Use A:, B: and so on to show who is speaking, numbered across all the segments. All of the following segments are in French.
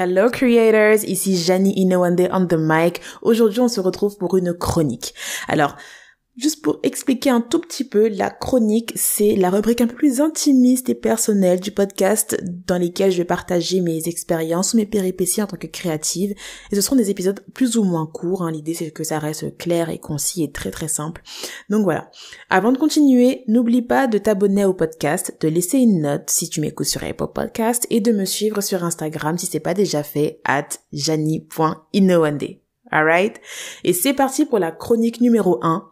A: Hello creators, ici Janie Inowande on the mic. Aujourd'hui, on se retrouve pour une chronique. Alors, Juste pour expliquer un tout petit peu, la chronique, c'est la rubrique un peu plus intimiste et personnelle du podcast dans lesquels je vais partager mes expériences mes péripéties en tant que créative. Et ce seront des épisodes plus ou moins courts. Hein. L'idée, c'est que ça reste clair et concis et très très simple. Donc voilà. Avant de continuer, n'oublie pas de t'abonner au podcast, de laisser une note si tu m'écoutes sur Apple Podcast et de me suivre sur Instagram si c'est pas déjà fait, at jani.inowande. Alright? Et c'est parti pour la chronique numéro 1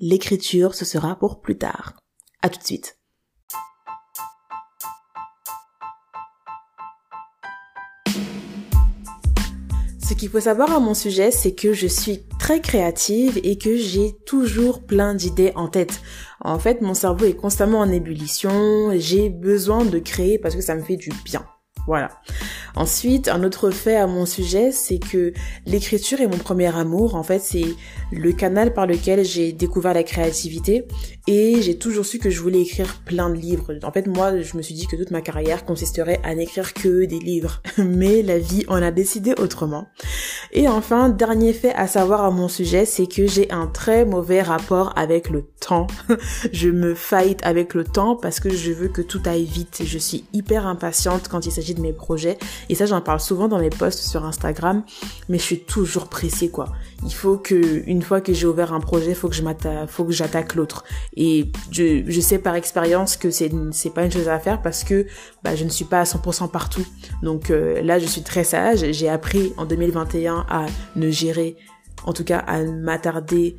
A: L'écriture, ce sera pour plus tard. À tout de suite. Ce qu'il faut savoir à mon sujet, c'est que je suis très créative et que j'ai toujours plein d'idées en tête. En fait, mon cerveau est constamment en ébullition, j'ai besoin de créer parce que ça me fait du bien. Voilà. Ensuite, un autre fait à mon sujet, c'est que l'écriture est mon premier amour. En fait, c'est le canal par lequel j'ai découvert la créativité et j'ai toujours su que je voulais écrire plein de livres. En fait, moi, je me suis dit que toute ma carrière consisterait à n'écrire que des livres. Mais la vie en a décidé autrement. Et enfin, dernier fait à savoir à mon sujet, c'est que j'ai un très mauvais rapport avec le temps. je me fight avec le temps parce que je veux que tout aille vite. Je suis hyper impatiente quand il s'agit mes projets. Et ça, j'en parle souvent dans mes posts sur Instagram. Mais je suis toujours pressée, quoi. Il faut que, une fois que j'ai ouvert un projet, faut que je faut que j'attaque l'autre. Et je, je sais par expérience que c'est, c'est pas une chose à faire parce que, bah, je ne suis pas à 100% partout. Donc, euh, là, je suis très sage. J'ai appris en 2021 à ne gérer, en tout cas, à m'attarder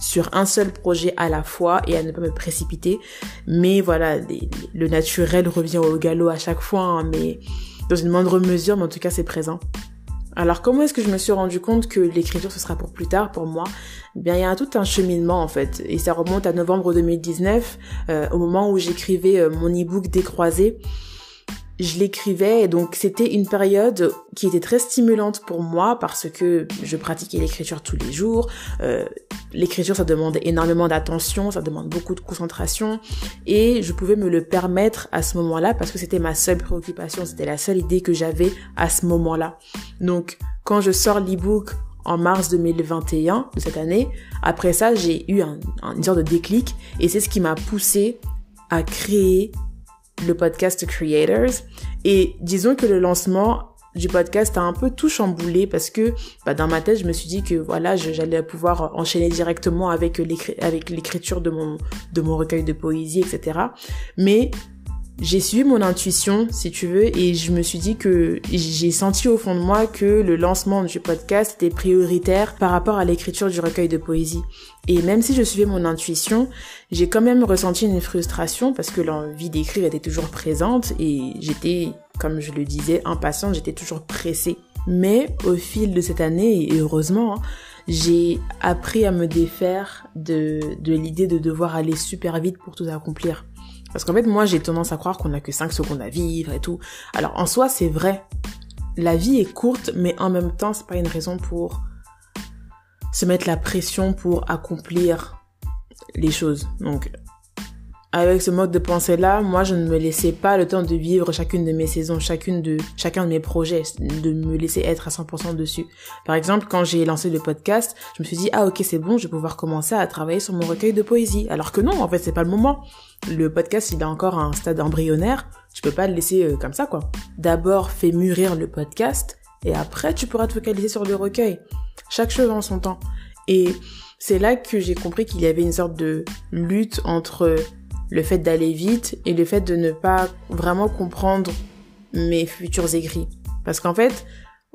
A: sur un seul projet à la fois et à ne pas me précipiter. Mais voilà, le naturel revient au galop à chaque fois, hein, mais dans une moindre mesure, mais en tout cas c'est présent. Alors comment est-ce que je me suis rendu compte que l'écriture ce sera pour plus tard pour moi? Eh Bien il y a tout un cheminement en fait et ça remonte à novembre 2019 euh, au moment où j'écrivais euh, mon e-book décroisé je l'écrivais et donc c'était une période qui était très stimulante pour moi parce que je pratiquais l'écriture tous les jours. Euh, l'écriture ça demande énormément d'attention, ça demande beaucoup de concentration et je pouvais me le permettre à ce moment-là parce que c'était ma seule préoccupation, c'était la seule idée que j'avais à ce moment-là. Donc quand je sors l'ebook en mars 2021 de cette année, après ça j'ai eu un, une sorte de déclic et c'est ce qui m'a poussé à créer le podcast Creators. Et disons que le lancement du podcast a un peu tout chamboulé parce que bah, dans ma tête je me suis dit que voilà j'allais pouvoir enchaîner directement avec l'écriture de mon de mon recueil de poésie etc mais j'ai suivi mon intuition, si tu veux, et je me suis dit que j'ai senti au fond de moi que le lancement du podcast était prioritaire par rapport à l'écriture du recueil de poésie. Et même si je suivais mon intuition, j'ai quand même ressenti une frustration parce que l'envie d'écrire était toujours présente et j'étais, comme je le disais, impatiente, j'étais toujours pressée. Mais au fil de cette année, et heureusement, hein, j'ai appris à me défaire de, l'idée de devoir aller super vite pour tout accomplir. Parce qu'en fait, moi, j'ai tendance à croire qu'on a que 5 secondes à vivre et tout. Alors, en soi, c'est vrai. La vie est courte, mais en même temps, c'est pas une raison pour se mettre la pression pour accomplir les choses. Donc, avec ce mode de pensée là, moi je ne me laissais pas le temps de vivre chacune de mes saisons, chacune de chacun de mes projets, de me laisser être à 100% dessus. Par exemple, quand j'ai lancé le podcast, je me suis dit ah OK, c'est bon, je vais pouvoir commencer à travailler sur mon recueil de poésie. Alors que non, en fait, c'est pas le moment. Le podcast, il est encore un stade embryonnaire, tu peux pas le laisser euh, comme ça quoi. D'abord, fais mûrir le podcast et après tu pourras te focaliser sur le recueil. Chaque chose en son temps. Et c'est là que j'ai compris qu'il y avait une sorte de lutte entre le fait d'aller vite et le fait de ne pas vraiment comprendre mes futurs écrits. Parce qu'en fait,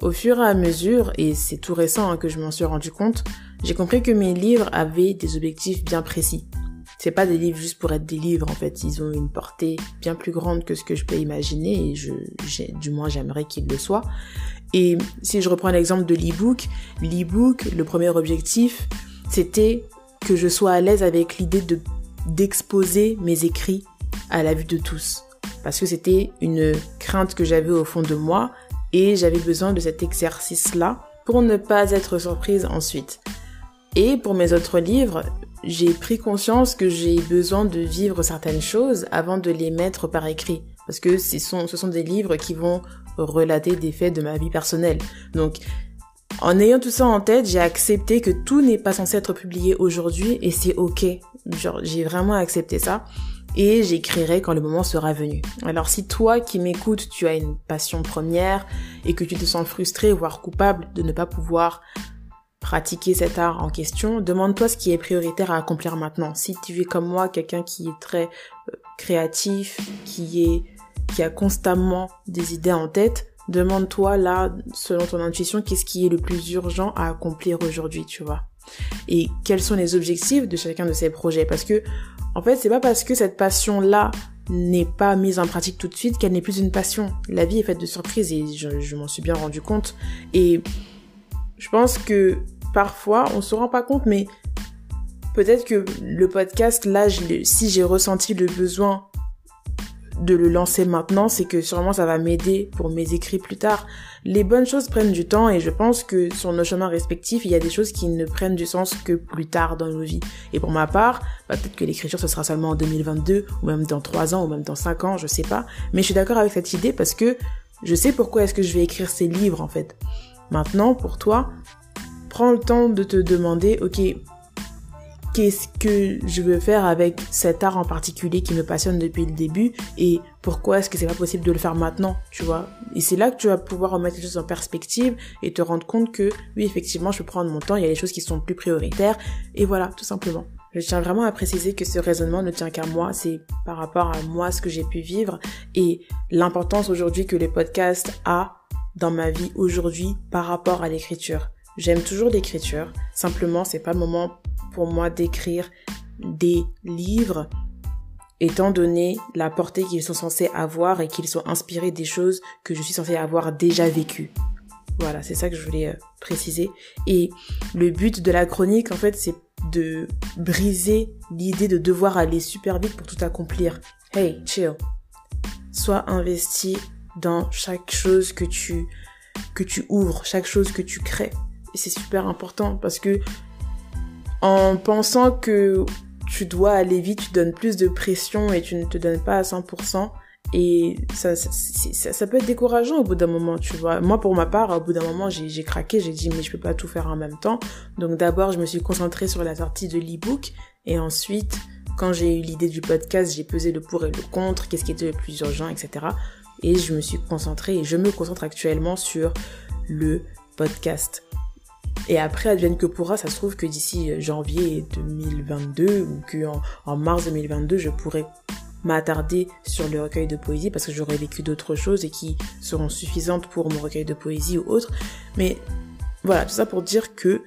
A: au fur et à mesure, et c'est tout récent hein, que je m'en suis rendu compte, j'ai compris que mes livres avaient des objectifs bien précis. C'est pas des livres juste pour être des livres, en fait, ils ont une portée bien plus grande que ce que je peux imaginer, et je, du moins j'aimerais qu'ils le soient. Et si je reprends l'exemple de l'e-book, l'e-book, le premier objectif, c'était que je sois à l'aise avec l'idée de d'exposer mes écrits à la vue de tous. Parce que c'était une crainte que j'avais au fond de moi et j'avais besoin de cet exercice-là pour ne pas être surprise ensuite. Et pour mes autres livres, j'ai pris conscience que j'ai besoin de vivre certaines choses avant de les mettre par écrit. Parce que ce sont, ce sont des livres qui vont relater des faits de ma vie personnelle. Donc, en ayant tout ça en tête, j'ai accepté que tout n'est pas censé être publié aujourd'hui et c'est ok. Genre, j'ai vraiment accepté ça et j'écrirai quand le moment sera venu. Alors si toi qui m'écoutes, tu as une passion première et que tu te sens frustré, voire coupable de ne pas pouvoir pratiquer cet art en question, demande-toi ce qui est prioritaire à accomplir maintenant. Si tu es comme moi quelqu'un qui est très euh, créatif, qui est qui a constamment des idées en tête, demande-toi là, selon ton intuition, qu'est-ce qui est le plus urgent à accomplir aujourd'hui, tu vois. Et quels sont les objectifs de chacun de ces projets? Parce que, en fait, c'est pas parce que cette passion-là n'est pas mise en pratique tout de suite qu'elle n'est plus une passion. La vie est faite de surprises et je, je m'en suis bien rendu compte. Et je pense que parfois, on se rend pas compte, mais peut-être que le podcast, là, si j'ai ressenti le besoin de le lancer maintenant, c'est que sûrement ça va m'aider pour mes écrits plus tard. Les bonnes choses prennent du temps et je pense que sur nos chemins respectifs, il y a des choses qui ne prennent du sens que plus tard dans nos vies. Et pour ma part, bah, peut-être que l'écriture ce sera seulement en 2022 ou même dans 3 ans ou même dans 5 ans, je sais pas. Mais je suis d'accord avec cette idée parce que je sais pourquoi est-ce que je vais écrire ces livres en fait. Maintenant, pour toi, prends le temps de te demander, ok, qu'est-ce que je veux faire avec cet art en particulier qui me passionne depuis le début et pourquoi est-ce que c'est pas possible de le faire maintenant, tu vois. Et c'est là que tu vas pouvoir remettre les choses en perspective et te rendre compte que oui, effectivement, je peux prendre mon temps, il y a des choses qui sont plus prioritaires et voilà, tout simplement. Je tiens vraiment à préciser que ce raisonnement ne tient qu'à moi, c'est par rapport à moi ce que j'ai pu vivre et l'importance aujourd'hui que les podcasts a dans ma vie aujourd'hui par rapport à l'écriture. J'aime toujours l'écriture, simplement c'est pas le moment pour moi d'écrire des livres étant donné la portée qu'ils sont censés avoir et qu'ils sont inspirés des choses que je suis censée avoir déjà vécues. Voilà, c'est ça que je voulais euh, préciser. Et le but de la chronique, en fait, c'est de briser l'idée de devoir aller super vite pour tout accomplir. Hey, chill. Sois investi dans chaque chose que tu, que tu ouvres, chaque chose que tu crées. Et c'est super important parce que en pensant que tu dois aller vite, tu donnes plus de pression et tu ne te donnes pas à 100%. Et ça, ça, peut être décourageant au bout d'un moment, tu vois. Moi, pour ma part, au bout d'un moment, j'ai craqué, j'ai dit, mais je peux pas tout faire en même temps. Donc d'abord, je me suis concentrée sur la sortie de l'e-book. Et ensuite, quand j'ai eu l'idée du podcast, j'ai pesé le pour et le contre, qu'est-ce qui était le plus urgent, etc. Et je me suis concentrée et je me concentre actuellement sur le podcast. Et après, advienne que pourra, ça se trouve que d'ici euh, janvier 2022 ou que en, mars 2022, je pourrais m'attarder sur le recueil de poésie parce que j'aurais vécu d'autres choses et qui seront suffisantes pour mon recueil de poésie ou autre. Mais voilà, tout ça pour dire que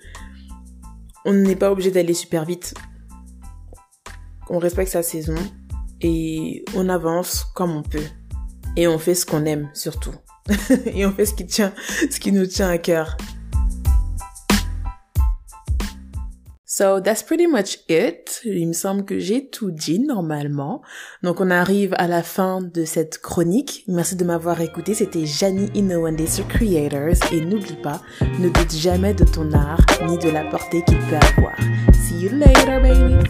A: on n'est pas obligé d'aller super vite. On respecte sa saison et on avance comme on peut. Et on fait ce qu'on aime surtout. et on fait ce qui tient, ce qui nous tient à cœur. So that's pretty much it. Il me semble que j'ai tout dit normalement. Donc on arrive à la fin de cette chronique. Merci de m'avoir écouté. C'était Janie Inouande sur Creators. Et n'oublie pas, ne doute jamais de ton art ni de la portée qu'il peut avoir. See you later, baby.